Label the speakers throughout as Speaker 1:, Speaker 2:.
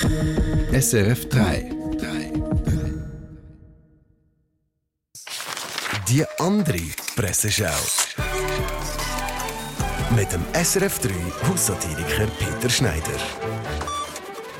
Speaker 1: SRF 3.
Speaker 2: Die andere Presseschau. Mit dem SRF 3 Haussatiriker Peter Schneider.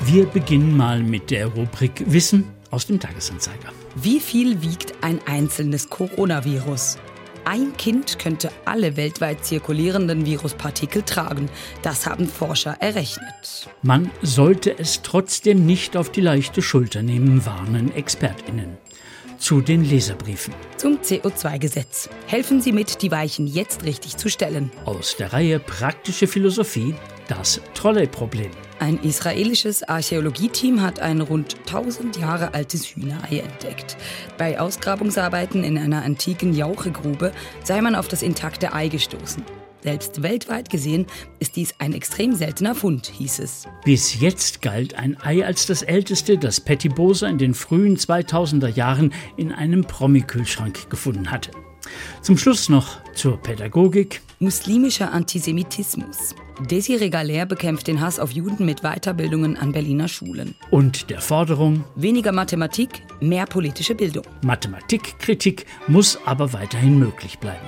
Speaker 3: Wir beginnen mal mit der Rubrik Wissen aus dem Tagesanzeiger.
Speaker 4: Wie viel wiegt ein einzelnes Coronavirus? Ein Kind könnte alle weltweit zirkulierenden Viruspartikel tragen. Das haben Forscher errechnet.
Speaker 3: Man sollte es trotzdem nicht auf die leichte Schulter nehmen, warnen ExpertInnen. Zu den Leserbriefen.
Speaker 4: Zum CO2-Gesetz. Helfen Sie mit, die Weichen jetzt richtig zu stellen.
Speaker 3: Aus der Reihe Praktische Philosophie, das Trolley-Problem.
Speaker 4: Ein israelisches Archäologieteam hat ein rund 1000 Jahre altes Hühnerei entdeckt. Bei Ausgrabungsarbeiten in einer antiken Jauchegrube sei man auf das intakte Ei gestoßen. Selbst weltweit gesehen ist dies ein extrem seltener Fund, hieß es.
Speaker 3: Bis jetzt galt ein Ei als das älteste, das Patty Boser in den frühen 2000er Jahren in einem Promi-Kühlschrank gefunden hatte. Zum Schluss noch zur Pädagogik.
Speaker 4: Muslimischer Antisemitismus. Desiree Galère bekämpft den Hass auf Juden mit Weiterbildungen an Berliner Schulen.
Speaker 3: Und der Forderung,
Speaker 4: Weniger Mathematik, mehr politische Bildung.
Speaker 3: Mathematikkritik muss aber weiterhin möglich bleiben.